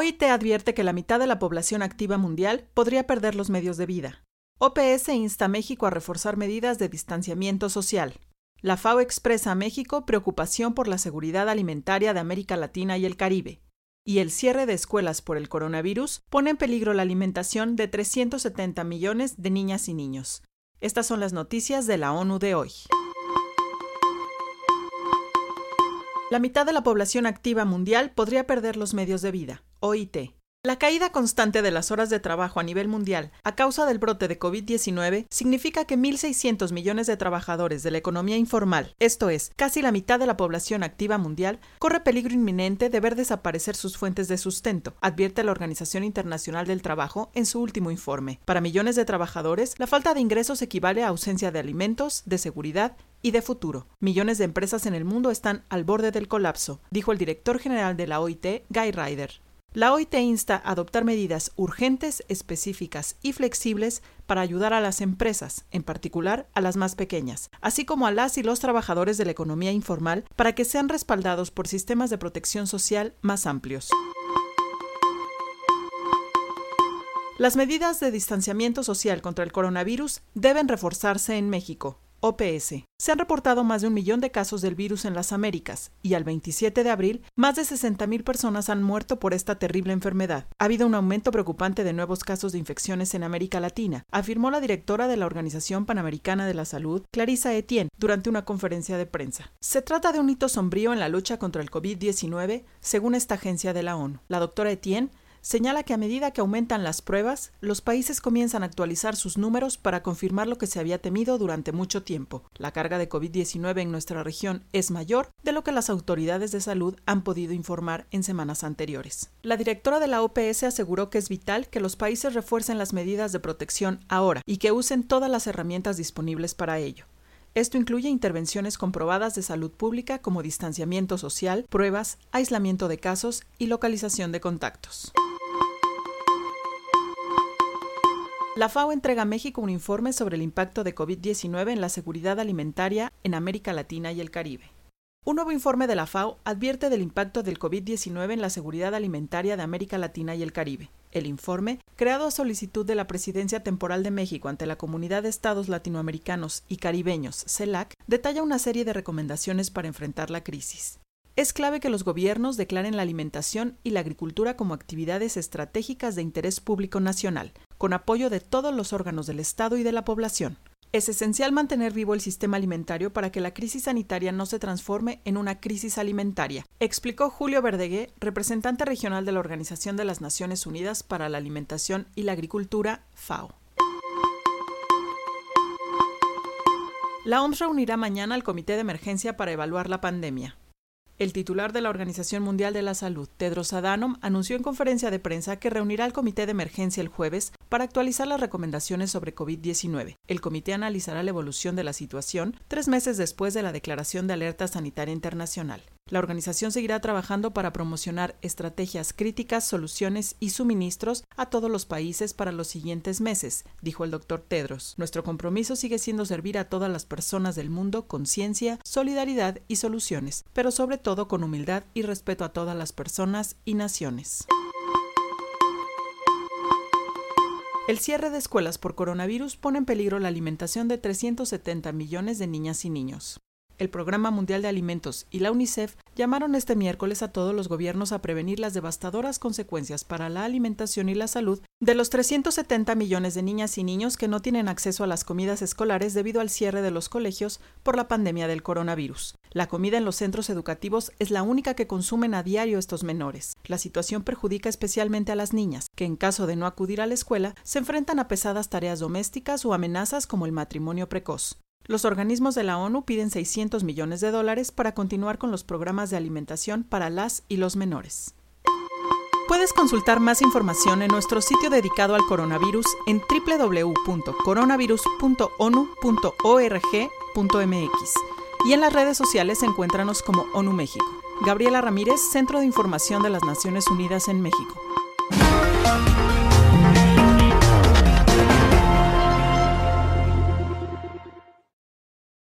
OIT advierte que la mitad de la población activa mundial podría perder los medios de vida. OPS insta a México a reforzar medidas de distanciamiento social. La FAO expresa a México preocupación por la seguridad alimentaria de América Latina y el Caribe. Y el cierre de escuelas por el coronavirus pone en peligro la alimentación de 370 millones de niñas y niños. Estas son las noticias de la ONU de hoy. La mitad de la población activa mundial podría perder los medios de vida. OIT. La caída constante de las horas de trabajo a nivel mundial a causa del brote de COVID-19 significa que 1.600 millones de trabajadores de la economía informal, esto es, casi la mitad de la población activa mundial, corre peligro inminente de ver desaparecer sus fuentes de sustento, advierte la Organización Internacional del Trabajo en su último informe. Para millones de trabajadores, la falta de ingresos equivale a ausencia de alimentos, de seguridad y de futuro. Millones de empresas en el mundo están al borde del colapso, dijo el director general de la OIT, Guy Ryder. La OIT insta a adoptar medidas urgentes, específicas y flexibles para ayudar a las empresas, en particular a las más pequeñas, así como a las y los trabajadores de la economía informal, para que sean respaldados por sistemas de protección social más amplios. Las medidas de distanciamiento social contra el coronavirus deben reforzarse en México, OPS. Se han reportado más de un millón de casos del virus en las Américas y al 27 de abril más de 60.000 personas han muerto por esta terrible enfermedad. Ha habido un aumento preocupante de nuevos casos de infecciones en América Latina, afirmó la directora de la Organización Panamericana de la Salud, Clarissa Etienne, durante una conferencia de prensa. Se trata de un hito sombrío en la lucha contra el COVID-19, según esta agencia de la ONU. La doctora Etienne señala que a medida que aumentan las pruebas, los países comienzan a actualizar sus números para confirmar lo que se había temido durante mucho tiempo. La carga de COVID-19 en nuestra región es mayor de lo que las autoridades de salud han podido informar en semanas anteriores. La directora de la OPS aseguró que es vital que los países refuercen las medidas de protección ahora y que usen todas las herramientas disponibles para ello. Esto incluye intervenciones comprobadas de salud pública como distanciamiento social, pruebas, aislamiento de casos y localización de contactos. La FAO entrega a México un informe sobre el impacto de COVID-19 en la seguridad alimentaria en América Latina y el Caribe. Un nuevo informe de la FAO advierte del impacto del COVID-19 en la seguridad alimentaria de América Latina y el Caribe. El informe, creado a solicitud de la Presidencia Temporal de México ante la Comunidad de Estados Latinoamericanos y Caribeños, CELAC, detalla una serie de recomendaciones para enfrentar la crisis. Es clave que los gobiernos declaren la alimentación y la agricultura como actividades estratégicas de interés público nacional, con apoyo de todos los órganos del Estado y de la población. Es esencial mantener vivo el sistema alimentario para que la crisis sanitaria no se transforme en una crisis alimentaria, explicó Julio Verdegué, representante regional de la Organización de las Naciones Unidas para la Alimentación y la Agricultura, FAO. La OMS reunirá mañana al Comité de Emergencia para evaluar la pandemia. El titular de la Organización Mundial de la Salud, Tedros Adhanom, anunció en conferencia de prensa que reunirá al comité de emergencia el jueves para actualizar las recomendaciones sobre COVID-19. El comité analizará la evolución de la situación tres meses después de la declaración de alerta sanitaria internacional. La organización seguirá trabajando para promocionar estrategias críticas, soluciones y suministros a todos los países para los siguientes meses, dijo el doctor Tedros. Nuestro compromiso sigue siendo servir a todas las personas del mundo con ciencia, solidaridad y soluciones, pero sobre todo con humildad y respeto a todas las personas y naciones. El cierre de escuelas por coronavirus pone en peligro la alimentación de 370 millones de niñas y niños el Programa Mundial de Alimentos y la UNICEF llamaron este miércoles a todos los gobiernos a prevenir las devastadoras consecuencias para la alimentación y la salud de los 370 millones de niñas y niños que no tienen acceso a las comidas escolares debido al cierre de los colegios por la pandemia del coronavirus. La comida en los centros educativos es la única que consumen a diario estos menores. La situación perjudica especialmente a las niñas, que en caso de no acudir a la escuela se enfrentan a pesadas tareas domésticas o amenazas como el matrimonio precoz. Los organismos de la ONU piden 600 millones de dólares para continuar con los programas de alimentación para las y los menores. Puedes consultar más información en nuestro sitio dedicado al coronavirus en www.coronavirus.onu.org.mx y en las redes sociales encuéntranos como ONU México. Gabriela Ramírez, Centro de Información de las Naciones Unidas en México.